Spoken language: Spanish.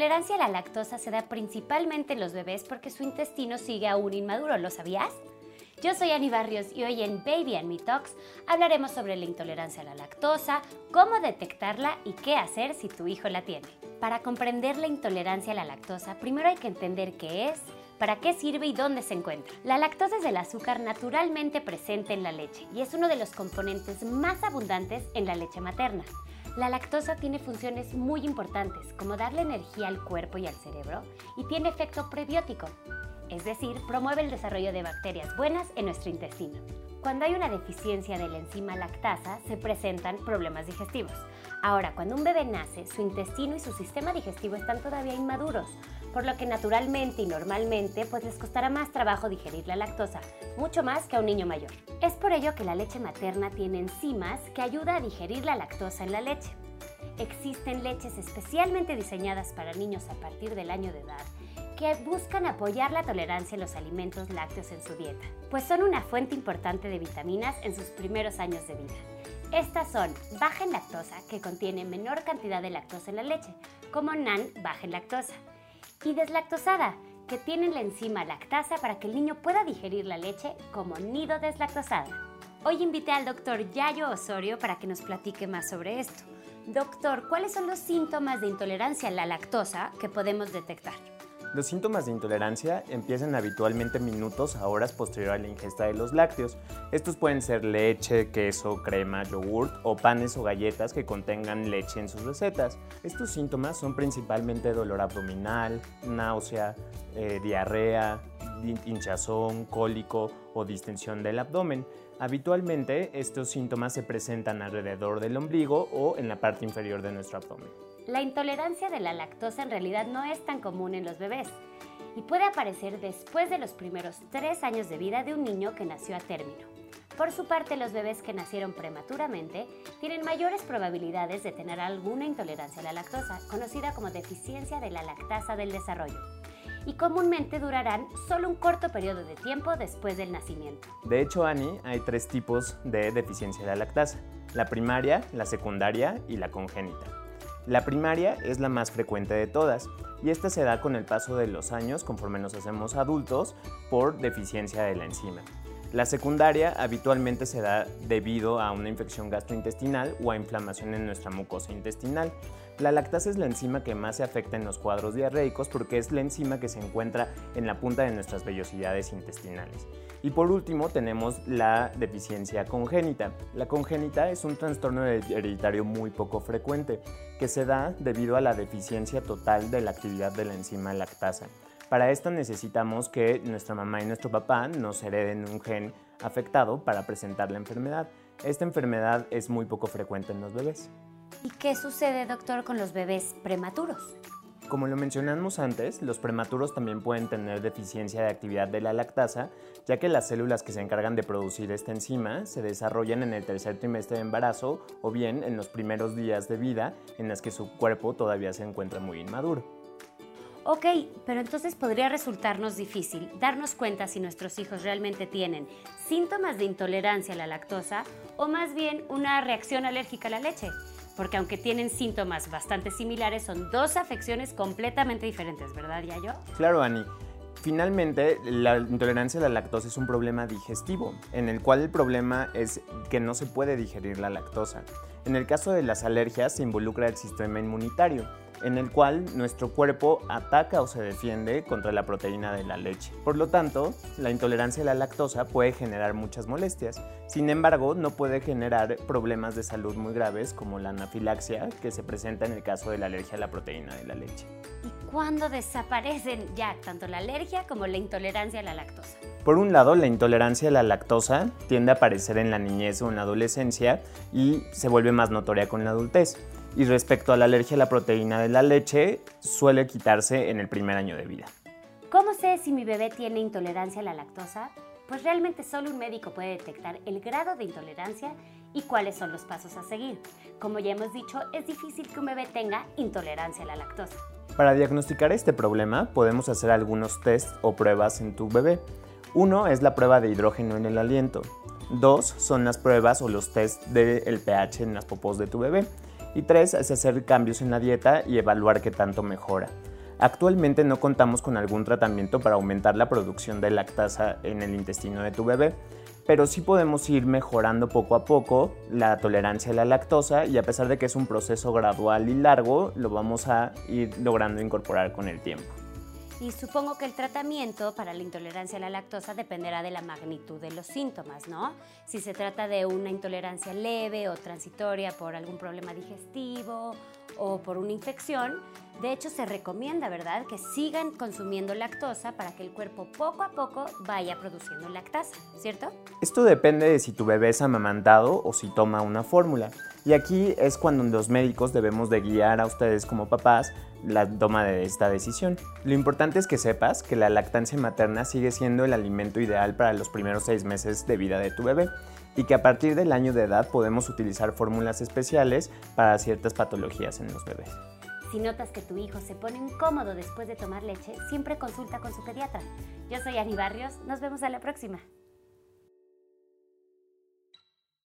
intolerancia a la lactosa se da principalmente en los bebés porque su intestino sigue aún inmaduro, ¿lo sabías? Yo soy Ani Barrios y hoy en Baby and Me Talks hablaremos sobre la intolerancia a la lactosa, cómo detectarla y qué hacer si tu hijo la tiene. Para comprender la intolerancia a la lactosa, primero hay que entender qué es, para qué sirve y dónde se encuentra. La lactosa es el azúcar naturalmente presente en la leche y es uno de los componentes más abundantes en la leche materna. La lactosa tiene funciones muy importantes, como darle energía al cuerpo y al cerebro, y tiene efecto prebiótico, es decir, promueve el desarrollo de bacterias buenas en nuestro intestino. Cuando hay una deficiencia de la enzima lactasa, se presentan problemas digestivos. Ahora, cuando un bebé nace, su intestino y su sistema digestivo están todavía inmaduros, por lo que naturalmente y normalmente pues les costará más trabajo digerir la lactosa, mucho más que a un niño mayor. Es por ello que la leche materna tiene enzimas que ayuda a digerir la lactosa en la leche. Existen leches especialmente diseñadas para niños a partir del año de edad que buscan apoyar la tolerancia a los alimentos lácteos en su dieta, pues son una fuente importante de vitaminas en sus primeros años de vida. Estas son baja en lactosa, que contiene menor cantidad de lactosa en la leche, como NAN baja en lactosa, y deslactosada, que tienen la enzima lactasa para que el niño pueda digerir la leche como nido deslactosada. Hoy invité al doctor Yayo Osorio para que nos platique más sobre esto. Doctor, ¿cuáles son los síntomas de intolerancia a la lactosa que podemos detectar? Los síntomas de intolerancia empiezan habitualmente minutos a horas posterior a la ingesta de los lácteos. Estos pueden ser leche, queso, crema, yogurt o panes o galletas que contengan leche en sus recetas. Estos síntomas son principalmente dolor abdominal, náusea, eh, diarrea, hinchazón, cólico o distensión del abdomen. Habitualmente estos síntomas se presentan alrededor del ombligo o en la parte inferior de nuestro abdomen. La intolerancia de la lactosa en realidad no es tan común en los bebés y puede aparecer después de los primeros tres años de vida de un niño que nació a término. Por su parte, los bebés que nacieron prematuramente tienen mayores probabilidades de tener alguna intolerancia a la lactosa, conocida como deficiencia de la lactasa del desarrollo, y comúnmente durarán solo un corto periodo de tiempo después del nacimiento. De hecho, Annie, hay tres tipos de deficiencia de la lactasa, la primaria, la secundaria y la congénita. La primaria es la más frecuente de todas y esta se da con el paso de los años conforme nos hacemos adultos por deficiencia de la enzima. La secundaria habitualmente se da debido a una infección gastrointestinal o a inflamación en nuestra mucosa intestinal. La lactasa es la enzima que más se afecta en los cuadros diarreicos porque es la enzima que se encuentra en la punta de nuestras vellosidades intestinales. Y por último tenemos la deficiencia congénita. La congénita es un trastorno hereditario muy poco frecuente que se da debido a la deficiencia total de la actividad de la enzima lactasa. Para esto necesitamos que nuestra mamá y nuestro papá nos hereden un gen afectado para presentar la enfermedad. Esta enfermedad es muy poco frecuente en los bebés. ¿Y qué sucede, doctor, con los bebés prematuros? Como lo mencionamos antes, los prematuros también pueden tener deficiencia de actividad de la lactasa, ya que las células que se encargan de producir esta enzima se desarrollan en el tercer trimestre de embarazo o bien en los primeros días de vida en las que su cuerpo todavía se encuentra muy inmaduro. Ok, pero entonces podría resultarnos difícil darnos cuenta si nuestros hijos realmente tienen síntomas de intolerancia a la lactosa o más bien una reacción alérgica a la leche. Porque aunque tienen síntomas bastante similares, son dos afecciones completamente diferentes, ¿verdad, Yayo? Claro, Ani. Finalmente, la intolerancia a la lactosa es un problema digestivo, en el cual el problema es que no se puede digerir la lactosa. En el caso de las alergias se involucra el sistema inmunitario en el cual nuestro cuerpo ataca o se defiende contra la proteína de la leche. Por lo tanto, la intolerancia a la lactosa puede generar muchas molestias. Sin embargo, no puede generar problemas de salud muy graves como la anafilaxia que se presenta en el caso de la alergia a la proteína de la leche. ¿Y cuándo desaparecen ya tanto la alergia como la intolerancia a la lactosa? Por un lado, la intolerancia a la lactosa tiende a aparecer en la niñez o en la adolescencia y se vuelve más notoria con la adultez. Y respecto a la alergia a la proteína de la leche, suele quitarse en el primer año de vida. ¿Cómo sé si mi bebé tiene intolerancia a la lactosa? Pues realmente solo un médico puede detectar el grado de intolerancia y cuáles son los pasos a seguir. Como ya hemos dicho, es difícil que un bebé tenga intolerancia a la lactosa. Para diagnosticar este problema podemos hacer algunos tests o pruebas en tu bebé. Uno es la prueba de hidrógeno en el aliento. Dos son las pruebas o los tests del pH en las popos de tu bebé. Y tres es hacer cambios en la dieta y evaluar qué tanto mejora. Actualmente no contamos con algún tratamiento para aumentar la producción de lactasa en el intestino de tu bebé, pero sí podemos ir mejorando poco a poco la tolerancia a la lactosa y a pesar de que es un proceso gradual y largo, lo vamos a ir logrando incorporar con el tiempo. Y supongo que el tratamiento para la intolerancia a la lactosa dependerá de la magnitud de los síntomas, ¿no? Si se trata de una intolerancia leve o transitoria por algún problema digestivo o por una infección, de hecho se recomienda, ¿verdad?, que sigan consumiendo lactosa para que el cuerpo poco a poco vaya produciendo lactasa, ¿cierto? Esto depende de si tu bebé es amamantado o si toma una fórmula. Y aquí es cuando los médicos debemos de guiar a ustedes como papás la toma de esta decisión. Lo importante es que sepas que la lactancia materna sigue siendo el alimento ideal para los primeros seis meses de vida de tu bebé y que a partir del año de edad podemos utilizar fórmulas especiales para ciertas patologías en los bebés. Si notas que tu hijo se pone incómodo después de tomar leche, siempre consulta con su pediatra. Yo soy Ani Barrios, nos vemos a la próxima.